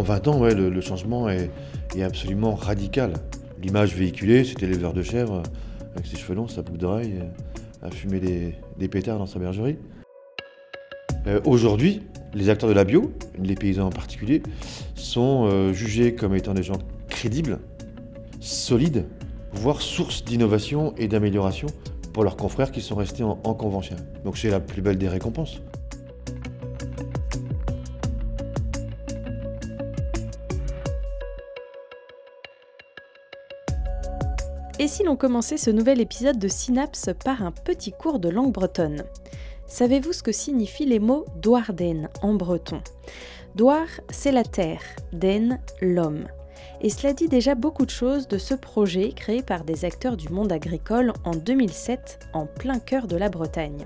en 20 ans, le, changement est, absolument radical. L'image véhiculée, c'était l'éleveur de chèvres avec ses cheveux longs, sa boucle d'oreille, à fumer des, pétards dans sa bergerie. Euh, aujourd'hui, les acteurs de la bio, les paysans en particulier, sont euh, jugés comme étant des gens crédibles, solides, voire source d'innovation et d'amélioration pour leurs confrères qui sont restés en convention. Donc c'est la plus belle des récompenses. Et si l'on commençait ce nouvel épisode de Synapse par un petit cours de langue bretonne? Savez-vous ce que signifient les mots Doarden en breton? Doar, c'est la terre, Den, l'homme. Et cela dit déjà beaucoup de choses de ce projet créé par des acteurs du monde agricole en 2007 en plein cœur de la Bretagne.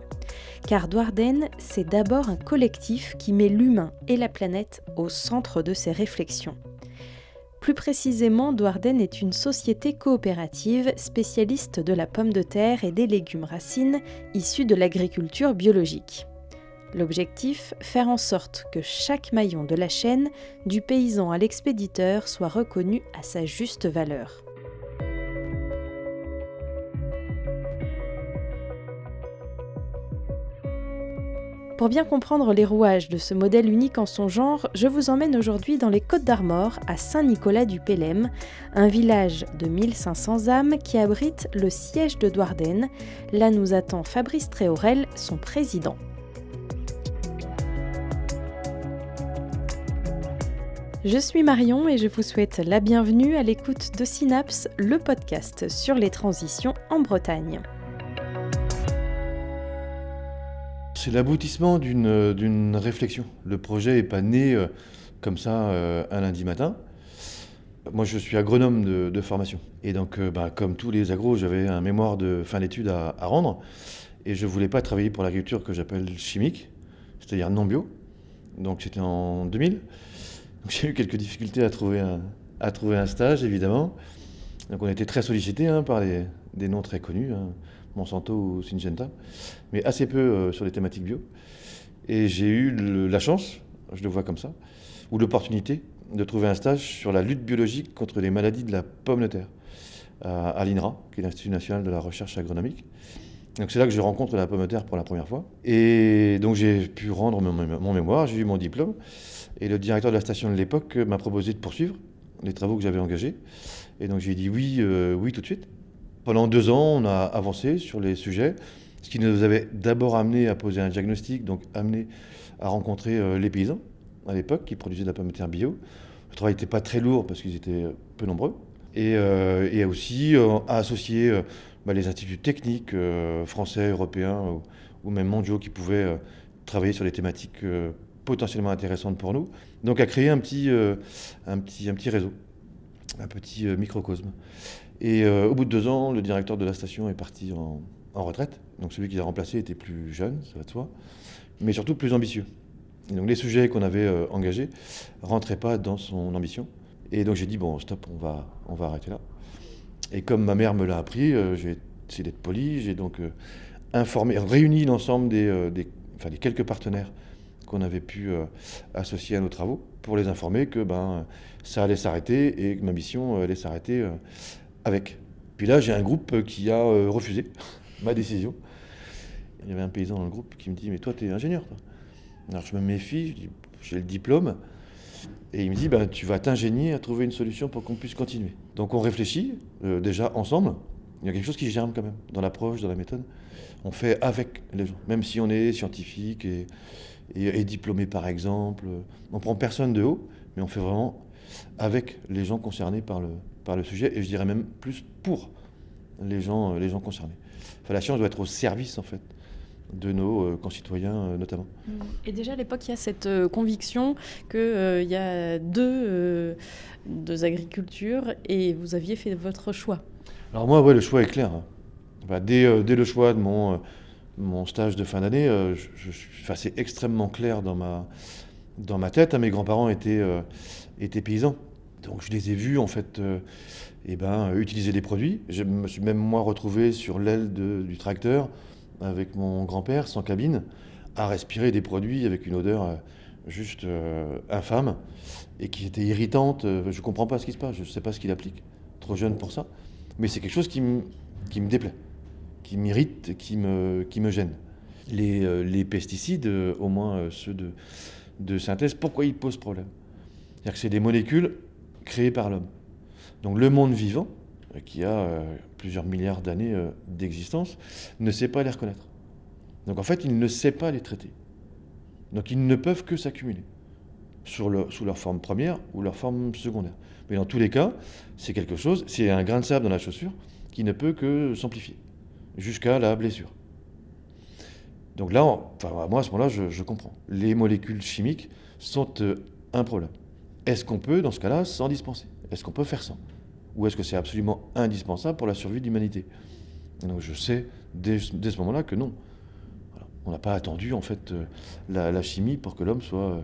Car Doarden, c'est d'abord un collectif qui met l'humain et la planète au centre de ses réflexions. Plus précisément, Douarden est une société coopérative spécialiste de la pomme de terre et des légumes racines issus de l'agriculture biologique. L'objectif, faire en sorte que chaque maillon de la chaîne, du paysan à l'expéditeur, soit reconnu à sa juste valeur. Pour bien comprendre les rouages de ce modèle unique en son genre, je vous emmène aujourd'hui dans les Côtes d'Armor, à Saint-Nicolas-du-Pélem, un village de 1500 âmes qui abrite le siège de Douarden. Là nous attend Fabrice Tréorel, son président. Je suis Marion et je vous souhaite la bienvenue à l'écoute de Synapse, le podcast sur les transitions en Bretagne. C'est l'aboutissement d'une réflexion. Le projet n'est pas né euh, comme ça euh, un lundi matin. Moi, je suis agronome de, formation. Et donc, euh, bah, comme tous les agros, j'avais un mémoire de fin d'études à, rendre. Et je ne voulais pas travailler pour l'agriculture que j'appelle chimique, c'est-à-dire non bio. Donc, c'était en 2000. J'ai eu quelques difficultés à trouver un, à trouver un stage, évidemment. Donc, on était très sollicités hein, par des noms très connus. Hein. Monsanto ou Syngenta, mais assez peu euh, sur les thématiques bio. Et j'ai eu la chance, je le vois comme ça, ou l'opportunité de trouver un stage sur la lutte biologique contre les maladies de la pomme de terre à, l'INRA, qui est l'Institut national de la recherche agronomique. Donc c'est là que je rencontre la pomme de terre pour la première fois. Et donc j'ai pu rendre mon, mémoire, j'ai eu mon diplôme. Et le directeur de la station de l'époque m'a proposé de poursuivre les travaux que j'avais engagés. Et donc j'ai dit oui, euh, oui tout de suite. Pendant deux ans, on a avancé sur les sujets, ce qui nous avait d'abord amené à poser un diagnostic, donc amené à rencontrer euh, les paysans à l'époque qui produisaient de la pomme de terre bio. Le travail n'était pas très lourd parce qu'ils étaient peu nombreux. Et, euh, aussi euh, à associer bah, les instituts techniques français, européens ou, même mondiaux qui pouvaient travailler sur des thématiques potentiellement intéressantes pour nous. Donc à créer un un petit réseau, un petit microcosme. Et euh, au bout de deux ans, le directeur de la station est parti en, retraite. Donc celui qui l'a remplacé était plus jeune, ça va de soi, mais surtout plus ambitieux. Donc les sujets qu'on avait euh, engagés rentraient pas dans son ambition. Et donc j'ai dit, bon, stop, on va, on va arrêter là. Et comme ma mère me l'a appris, euh, j'ai essayé d'être poli, j'ai donc informé, réuni l'ensemble des, des quelques partenaires qu'on avait pu associer à nos travaux pour les informer que ben, ça allait s'arrêter et que ma mission allait s'arrêter avec. Puis là, j'ai un groupe qui a euh, refusé ma décision. Il y avait un paysan dans le groupe qui me dit Mais toi, tu es ingénieur. Toi. Alors je me méfie, J'ai le diplôme. Et il me dit ben, Tu vas t'ingénier à trouver une solution pour qu'on puisse continuer. Donc on réfléchit, euh, déjà ensemble. Il y a quelque chose qui germe quand même dans l'approche, dans la méthode. On fait avec les gens, même si on est scientifique et, et diplômé par exemple. On prend personne de haut, mais on fait vraiment avec les gens concernés par le, par le sujet, et je dirais même plus pour les gens, euh, les gens concernés. Enfin, la science doit être au service, en fait, de nos euh, concitoyens euh, notamment. Et déjà à l'époque, il y a cette conviction qu'il y a deux, deux, agricultures et vous aviez fait votre choix. Alors moi, ouais, le choix est clair. Hein. dès, dès, le choix de mon, mon stage de fin d'année, je, je, c'est extrêmement clair dans ma, dans ma tête. Hein. Mes grands-parents étaient, étaient paysans. Donc je les ai vus en fait euh, eh ben, utiliser des produits. Je me suis même moi retrouvé sur l'aile du tracteur avec mon grand-père sans cabine à respirer des produits avec une odeur euh, juste euh, infâme et qui était irritante. Je ne comprends pas ce qui se passe, je ne sais pas ce qu'il applique. Trop jeune pour ça. Mais c'est quelque chose qui me, déplaît, qui m'irrite, qui me, qui me gêne. Les, les pesticides, au moins ceux de, de synthèse, pourquoi ils posent problème? C'est-à-dire que c'est des molécules créées par l'homme. Donc le monde vivant, qui a plusieurs milliards d'années d'existence, ne sait pas les reconnaître. Donc en fait, il ne sait pas les traiter. Donc ils ne peuvent que s'accumuler sous leur forme première ou leur forme secondaire. Mais dans tous les cas, c'est quelque chose, c'est un grain de sable dans la chaussure qui ne peut que s'amplifier jusqu'à la blessure. Donc là, enfin, moi à ce moment-là, je, comprends. Les molécules chimiques sont euh, un problème. Est-ce qu'on peut, dans ce cas-là, s'en dispenser? Est-ce qu'on peut faire ça? Ou est-ce que c'est absolument indispensable pour la survie de l'humanité? Donc je sais dès ce moment-là que non. On n'a pas attendu en fait euh, la, chimie pour que l'homme soit euh,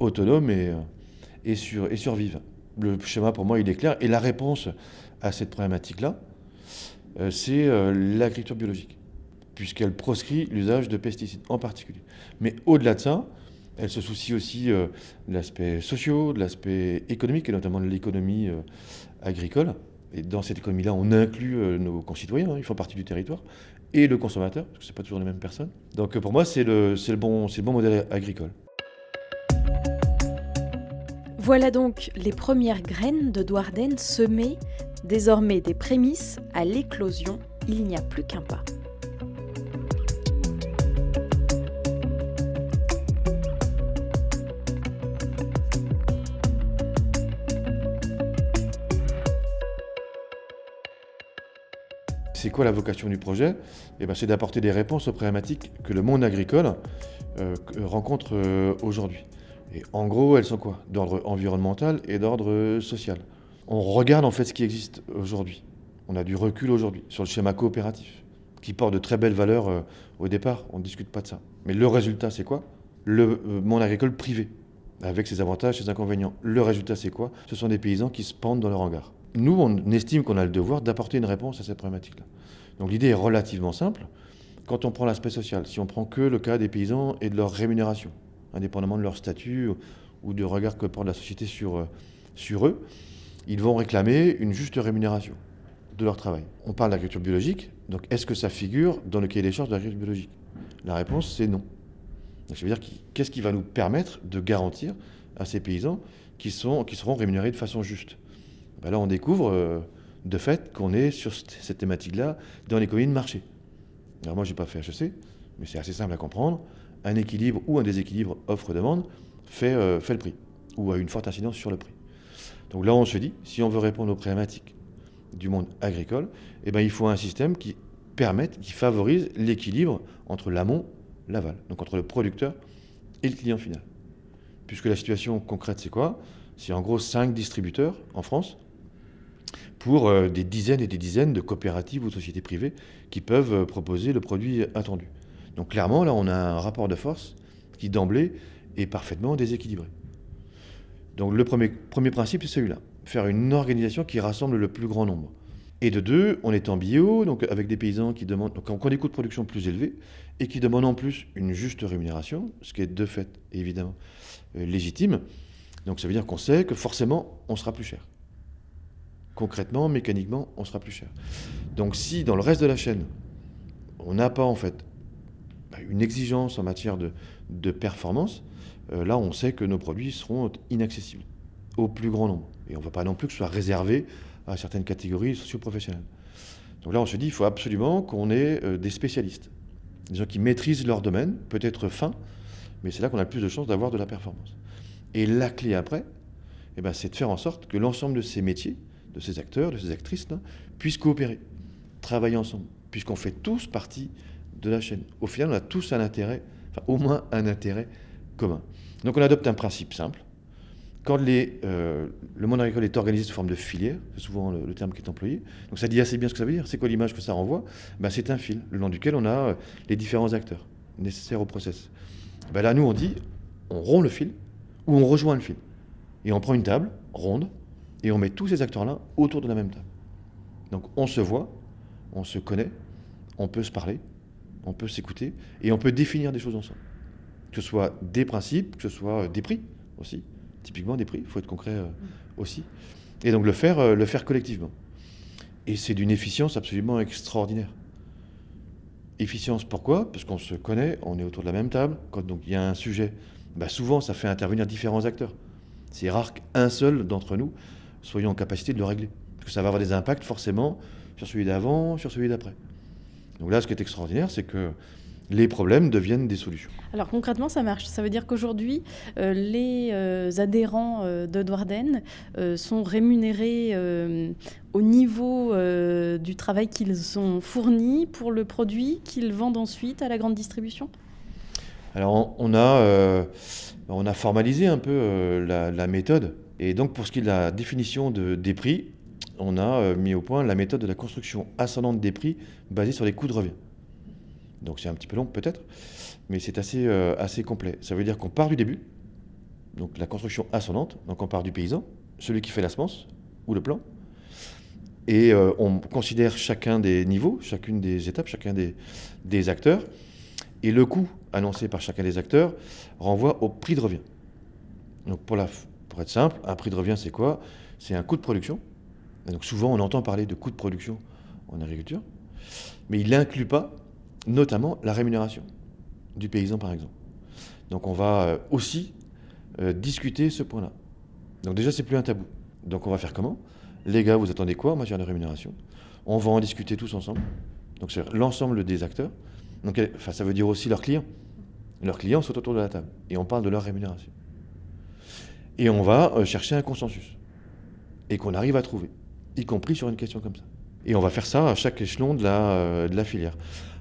autonome et, euh, et survive. Le schéma pour moi il est clair et la réponse à cette problématique-là, c'est l'agriculture biologique, puisqu'elle proscrit l'usage de pesticides en particulier. Mais au-delà de ça, elle se soucie aussi de l'aspect social, de l'aspect économique, et notamment de l'économie agricole. Et dans cette économie-là, on inclut nos concitoyens, hein, ils font partie du territoire et le consommateur, parce que ce n'est pas toujours les mêmes personnes. Donc pour moi, c'est le, le, bon, le bon modèle agricole. Voilà donc les premières graines de Douarden semées, désormais des prémices à l'éclosion. Il n'y a plus qu'un pas. C'est quoi la vocation du projet eh ben, C'est d'apporter des réponses aux problématiques que le monde agricole euh, rencontre euh, aujourd'hui. Et en gros, elles sont quoi? D'ordre environnemental et d'ordre social. On regarde en fait ce qui existe aujourd'hui. On a du recul aujourd'hui sur le schéma coopératif, qui porte de très belles valeurs euh, au départ. On ne discute pas de ça. Mais le résultat, c'est quoi? Le monde agricole privé, avec ses avantages, ses inconvénients. Le résultat, c'est quoi? Ce sont des paysans qui se pendent dans leur hangar nous, on estime qu'on a le devoir d'apporter une réponse à cette problématique-là. Donc l'idée est relativement simple. Quand on prend l'aspect social, si on prend que le cas des paysans et de leur rémunération, indépendamment de leur statut ou du regard que porte la société sur, euh, sur eux, ils vont réclamer une juste rémunération de leur travail. On parle d'agriculture biologique, donc est-ce que ça figure dans le cahier des charges de l'agriculture biologique? La réponse, c'est non. Donc, ça veut dire qu'est-ce qui va nous permettre de garantir à ces paysans qui, sont, qui seront rémunérés de façon juste? Ben là, on découvre euh, de fait qu'on est sur cette thématique-là dans l'économie de marché. Alors moi, je n'ai pas fait HEC, mais c'est assez simple à comprendre. Un équilibre ou un déséquilibre offre-demande fait, euh, fait le prix, ou a une forte incidence sur le prix. Donc là, on se dit, si on veut répondre aux problématiques du monde agricole, eh ben, il faut un système qui permette, qui favorise l'équilibre entre l'amont, l'aval, donc entre le producteur et le client final. Puisque la situation concrète, c'est quoi? C'est en gros cinq distributeurs en France pour euh, des dizaines et des dizaines de coopératives ou sociétés privées qui peuvent euh, proposer le produit attendu. Donc clairement, là, on a un rapport de force qui d'emblée est parfaitement déséquilibré. Donc le premier, principe, c'est celui-là, faire une organisation qui rassemble le plus grand nombre. Et de deux, on est en bio, donc avec des paysans qui demandent, donc ont des coûts de production plus élevés et qui demandent en plus une juste rémunération, ce qui est de fait évidemment euh, légitime. Donc ça veut dire qu'on sait que forcément on sera plus cher concrètement, mécaniquement, on sera plus cher. Donc si dans le reste de la chaîne, on n'a pas en fait bah, une exigence en matière de, performance, euh, là on sait que nos produits seront inaccessibles au plus grand nombre. Et on ne va pas non plus que ce soit réservé à certaines catégories socio-professionnelles. Donc là on se dit, il faut absolument qu'on ait euh, des spécialistes, des gens qui maîtrisent leur domaine, peut-être fin, mais c'est là qu'on a le plus de chances d'avoir de la performance. Et la clé après, eh ben, c'est de faire en sorte que l'ensemble de ces métiers, de ces acteurs, de ces actrices, puissent coopérer, travailler ensemble, puisqu'on fait tous partie de la chaîne. Au final, on a tous un intérêt, enfin au moins un intérêt commun. Donc on adopte un principe simple. Quand euh, le monde agricole est organisé sous forme de filière, c'est souvent le, terme qui est employé, donc ça dit assez bien ce que ça veut dire, c'est quoi l'image que ça renvoie? Ben, C'est un fil, le long duquel on a euh, les différents acteurs nécessaires au process. Ben là, nous, on dit, on rompt le fil ou on rejoint le fil. Et on prend une table ronde, et on met tous ces acteurs-là autour de la même table. Donc on se voit, on se connaît, on peut se parler, on peut s'écouter, et on peut définir des choses ensemble. que ce soit des principes, que ce soit des prix aussi. Typiquement des prix, il faut être concret euh, aussi. Et donc le faire, euh, le faire collectivement. Et c'est d'une efficience absolument extraordinaire. Efficience, pourquoi? Parce qu'on se connaît, on est autour de la même table. Quand donc il y a un sujet, bah, souvent ça fait intervenir différents acteurs. C'est rare qu'un seul d'entre nous soyons en capacité de le régler. Parce que ça va avoir des impacts forcément sur celui d'avant, sur celui d'après. Donc là, ce qui est extraordinaire, c'est que les problèmes deviennent des solutions. Alors concrètement, ça marche. Ça veut dire qu'aujourd'hui, euh, les euh, adhérents euh, de Douarden sont rémunérés au niveau du travail qu'ils ont fourni pour le produit qu'ils vendent ensuite à la grande distribution? Alors on, a, on a formalisé un peu la, la, méthode. Et donc pour ce qui est de la définition de, des prix, on a mis au point la méthode de la construction ascendante des prix basée sur les coûts de revient. Donc c'est un petit peu long peut-être, mais c'est assez, euh, assez complet. Ça veut dire qu'on part du début, donc la construction ascendante, donc on part du paysan, celui qui fait la semence ou le plan, et euh, on considère chacun des niveaux, chacune des étapes, chacun des, des acteurs, et le coût annoncé par chacun des acteurs renvoie au prix de revient. Donc pour, la, pour être simple, un prix de revient c'est quoi? C'est un coût de production. donc souvent on entend parler de coût de production en agriculture, mais il n'inclut pas notamment la rémunération du paysan par exemple. Donc on va euh, aussi euh, discuter ce point-là. Donc déjà c'est plus un tabou. Donc on va faire comment? Les gars, vous attendez quoi en matière de rémunération? On va en discuter tous ensemble. Donc c'est l'ensemble des acteurs. Donc ça veut dire aussi leurs clients. Leurs clients sont autour de la table et on parle de leur rémunération. Et on va euh, chercher un consensus et qu'on arrive à trouver, y compris sur une question comme ça. Et on va faire ça à chaque échelon de la, la filière.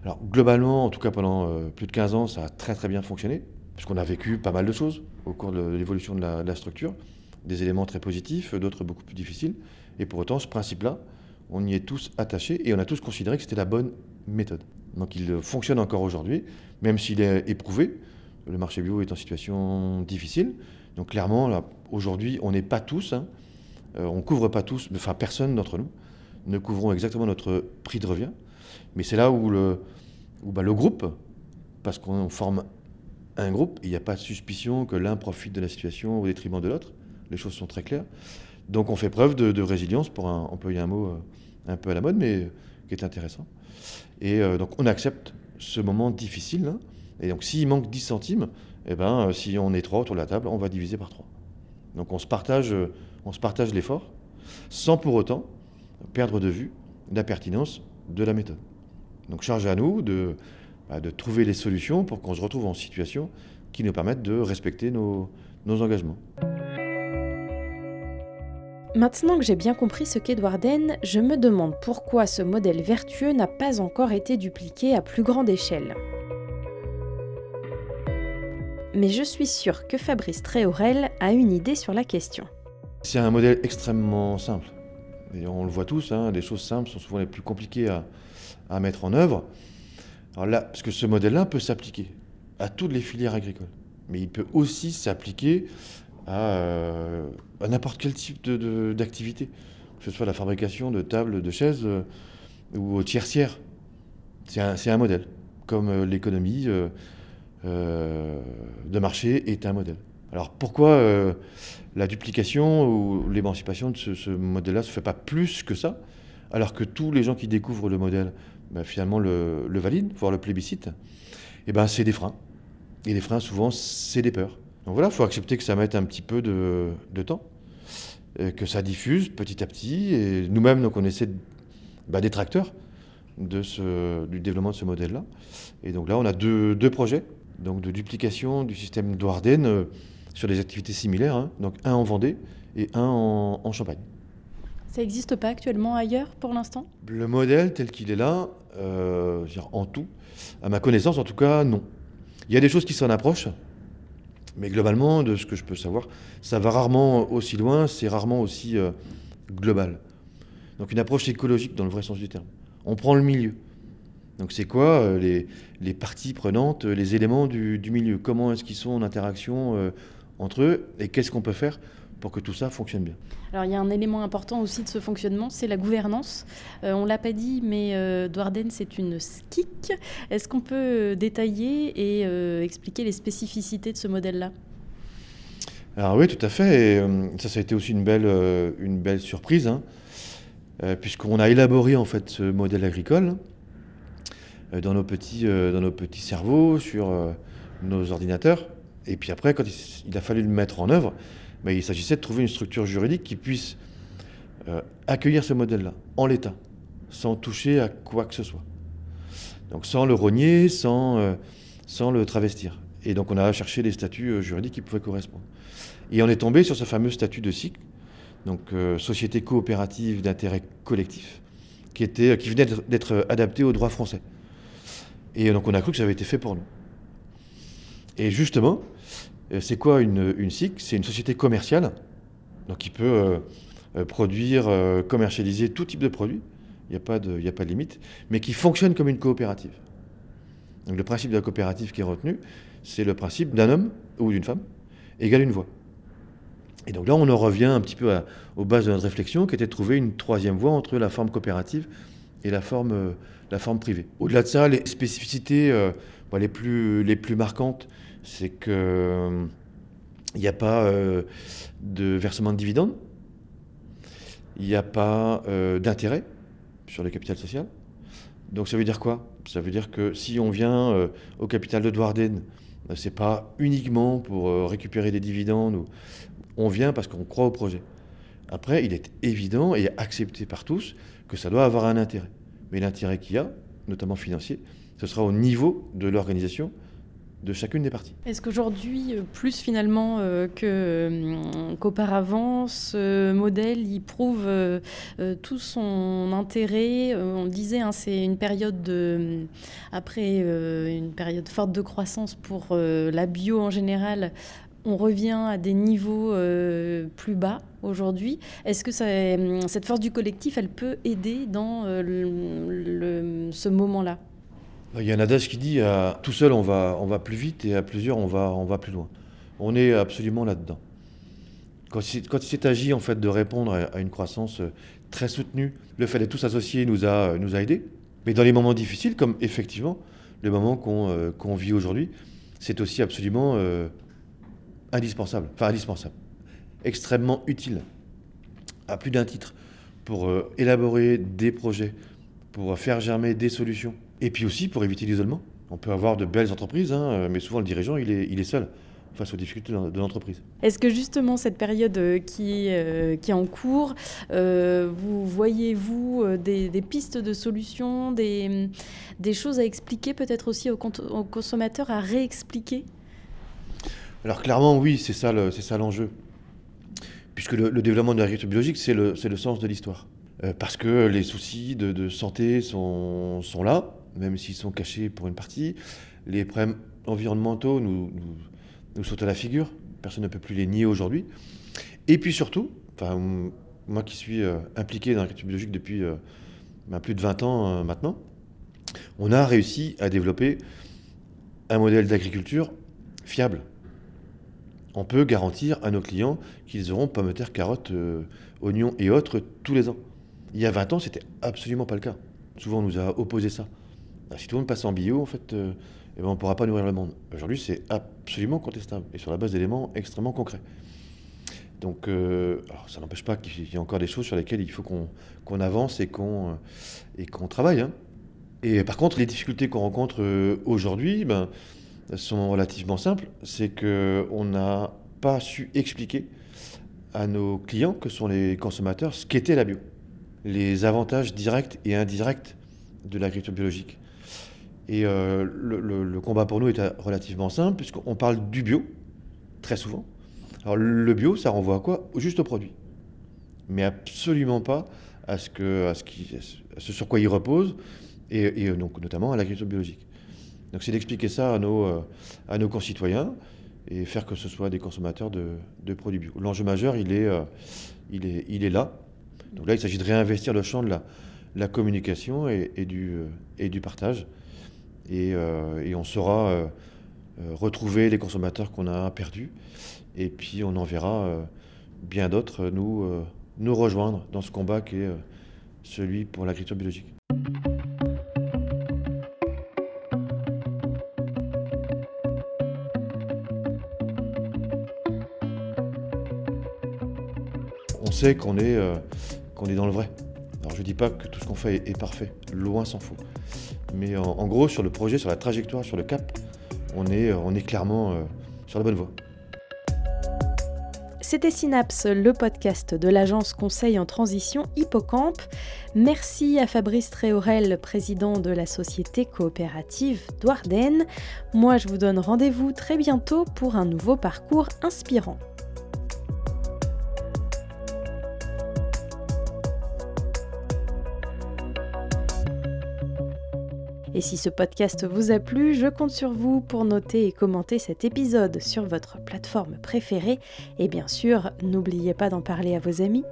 Alors globalement, en tout cas pendant euh, plus de 15 ans, ça a très très bien fonctionné, puisqu'on a vécu pas mal de choses au cours de l'évolution de, la, structure, des éléments très positifs, d'autres beaucoup plus difficiles. Et pour autant, ce principe-là, on y est tous attachés et on a tous considéré que c'était la bonne méthode. Donc il fonctionne encore aujourd'hui, même s'il est éprouvé. Le marché bio est en situation difficile. Donc clairement, aujourd'hui, on n'est pas tous, hein, euh, on ne couvre pas tous, enfin personne d'entre nous ne couvrons exactement notre prix de revient. Mais c'est là où le, bah, le groupe, parce qu'on forme un groupe, il n'y a pas de suspicion que l'un profite de la situation au détriment de l'autre. Les choses sont très claires. Donc on fait preuve de, résilience, pour employer un mot euh, un peu à la mode, mais qui est intéressant. Et euh, donc on accepte ce moment difficile. Hein. et donc s'il manque 10 centimes, eh ben, euh, si on est trois autour de la table, on va diviser par trois. Donc on se partage, on se partage l'effort, sans pour autant perdre de vue la pertinence de la méthode. Donc charge à nous de, bah, trouver les solutions pour qu'on se retrouve en situation qui nous permettent de respecter nos, nos engagements. Maintenant que j'ai bien compris ce qu'est Warden, je me demande pourquoi ce modèle vertueux n'a pas encore été dupliqué à plus grande échelle. Mais je suis sûre que Fabrice Tréorel a une idée sur la question. C'est un modèle extrêmement simple. Et on le voit tous, hein, les choses simples sont souvent les plus compliquées à, à mettre en œuvre. Là, parce que ce modèle-là peut s'appliquer à toutes les filières agricoles, mais il peut aussi s'appliquer à, euh, n'importe quel type d'activité, que ce soit la fabrication de tables, de chaises euh, ou au tiers C'est un, un, modèle, comme euh, l'économie de marché est un modèle. Alors pourquoi la duplication ou l'émancipation de ce, modèle-là ne se fait pas plus que ça, alors que tous les gens qui découvrent le modèle ben, finalement le, valident, voire le plébiscite, eh ben c'est des freins. Et les freins, souvent, c'est des peurs. Donc voilà, il faut accepter que ça mette un petit peu de, temps, que ça diffuse petit à petit. Et nous-mêmes, donc, on essaie ben, d'être acteurs du développement de ce modèle-là. Et donc là, on a deux, projets donc de duplication du système d'Ouarden euh, sur des activités similaires, hein. donc un en Vendée et un en Champagne. Ça n'existe pas actuellement ailleurs pour l'instant? Le modèle tel qu'il est là, euh, en tout, à ma connaissance en tout cas, non. Il y a des choses qui s'en approchent, mais globalement, de ce que je peux savoir, ça va rarement aussi loin, c'est rarement aussi euh, global. Donc une approche écologique dans le vrai sens du terme. On prend le milieu. Donc c'est quoi euh, les, parties prenantes, les éléments du, milieu? Comment est-ce qu'ils sont en interaction entre eux? Et qu'est-ce qu'on peut faire pour que tout ça fonctionne bien? Alors il y a un élément important aussi de ce fonctionnement, c'est la gouvernance. Euh, on l'a pas dit, mais euh, Douarden c'est une SKIC. Est-ce qu'on peut détailler et euh, expliquer les spécificités de ce modèle-là? Alors oui, tout à fait. Et, euh, ça, ça a été aussi une belle, euh, une belle surprise, hein, euh, puisqu'on a élaboré en fait ce modèle agricole euh, dans nos petits, euh, dans nos petits cerveaux, sur euh, nos ordinateurs. Et puis après, quand il, a fallu le mettre en œuvre, ben, il s'agissait de trouver une structure juridique qui puisse euh, accueillir ce modèle-là, en l'état, sans toucher à quoi que ce soit. Donc sans le rogner, sans, euh, sans le travestir. Et donc on a cherché des statuts euh, juridiques qui pouvaient correspondre. Et on est tombé sur ce fameux statut de SIC, donc euh, Société coopérative d'intérêt collectif, qui, était, qui venait d'être adapté au droit français. Et donc on a cru que ça avait été fait pour nous. Et justement, euh, c'est quoi une, SIC? C'est une société commerciale, donc qui peut euh, euh, produire, commercialiser tout type de produits, il n'y a, pas de- limite, mais qui fonctionne comme une coopérative. Donc le principe de la coopérative qui est retenu, c'est le principe d'un homme ou d'une femme égale une voix. Et donc là, on en revient un petit peu aux bases de notre réflexion, qui était de trouver une troisième voie entre la forme coopérative et la forme, la forme privée. Au-delà de ça, les spécificités euh, bon, les, plus, les plus marquantes, c'est que euh, il n'y a pas euh, de versement de dividendes, il n'y a pas euh, d'intérêt sur le capital social. Donc ça veut dire quoi? Ça veut dire que si on vient euh, au capital de Douarden, euh, c'est pas uniquement pour euh, récupérer des dividendes. On vient parce qu'on croit au projet. Après, il est évident et accepté par tous que ça doit avoir un intérêt. Mais l'intérêt qu'il y a, notamment financier, ce sera au niveau de l'organisation de chacune des parties. Est-ce qu'aujourd'hui, euh, plus finalement euh, euh, qu'auparavant, ce modèle, il prouve euh, euh, tout son intérêt? Euh, On le disait, hein, c'est une période de, après euh, une période forte de croissance pour euh, la bio en général. On revient à des niveaux euh, plus bas aujourd'hui. Est-ce que euh, cette force du collectif, elle peut aider dans euh, ce moment-là? Il y a un adage qui dit à tout seul on va, plus vite et à plusieurs on va, plus loin. On est absolument là-dedans. Quand, il s'est agi en fait de répondre à, une croissance euh, très soutenue, le fait d'être tous associés nous a, aidés. Mais dans les moments difficiles, comme effectivement le moment qu'on euh, vit aujourd'hui, c'est aussi absolument euh, indispensable. Enfin indispensable. Extrêmement utile. À plus d'un titre. Pour euh, élaborer des projets, pour faire germer des solutions. Et puis aussi pour éviter l'isolement. On peut avoir de belles entreprises, hein, mais souvent le dirigeant, il est, il est seul face aux difficultés de l'entreprise. Est-ce que justement cette période euh, qui, euh, est en cours, euh, vous voyez-vous euh, des, pistes de solutions, des, choses à expliquer peut-être aussi aux consommateurs, à réexpliquer? Alors clairement, oui, c'est ça l'enjeu. Puisque le, développement de l'agriculture biologique, c'est le, sens de l'histoire. Euh, parce que les soucis de, santé sont, là, même s'ils sont cachés pour une partie. Les problèmes environnementaux nous, nous, sautent à la figure. Personne ne peut plus les nier aujourd'hui. Et puis surtout, enfin, moi qui suis euh, impliqué dans l'agriculture biologique depuis euh, ben, plus de 20 ans maintenant, on a réussi à développer un modèle d'agriculture fiable on peut garantir à nos clients qu'ils auront pommes de terre, carottes, euh, oignons et autres tous les ans. Il y a 20 ans, c'était absolument pas le cas. Souvent, on nous a opposé ça. Ah, si tout le monde passe en bio, en fait, euh, eh ben, on ne pourra pas nourrir le monde. Aujourd'hui, c'est absolument contestable et sur la base d'éléments extrêmement concrets. Donc, euh, ça n'empêche pas qu'il y a encore des choses sur lesquelles il faut qu'on avance et qu'on travaille. hein. Et par contre, les difficultés qu'on rencontre aujourd'hui, ben, sont relativement simples. C'est qu'on n'a pas su expliquer à nos clients, que sont les consommateurs, ce qu'était la bio. Les avantages directs et indirects de l'agriculture biologique. Et euh, le, combat pour nous est relativement simple, puisqu'on parle du bio, très souvent. Alors le bio, ça renvoie à quoi? Juste au produit. Mais absolument pas à ce sur quoi il repose, et, et donc notamment à l'agriculture biologique. Donc c'est d'expliquer ça à nos, euh, à nos concitoyens et faire que ce soit des consommateurs de, produits bio. L'enjeu majeur, il est, euh, il, est, il est là. Donc là, il s'agit de réinvestir le champ de la, la communication et, du, euh, et du partage. Et, et on saura retrouver les consommateurs qu'on a perdus. Et puis on enverra euh, bien d'autres nous, nous rejoindre dans ce combat qui est celui pour l'agriculture biologique. Sait qu'on est, dans le vrai. Alors je ne dis pas que tout ce qu'on fait est, parfait, loin s'en faut. Mais en, gros, sur le projet, sur la trajectoire, sur le cap, on est, est clairement sur la bonne voie. C'était Synapse, le podcast de l'agence conseil en transition Hippocampe. Merci à Fabrice Tréorel, président de la société coopérative Douarden. Moi, je vous donne rendez-vous très bientôt pour un nouveau parcours inspirant. Et si ce podcast vous a plu, je compte sur vous pour noter et commenter cet épisode sur votre plateforme préférée. Et bien sûr, n'oubliez pas d'en parler à vos amis.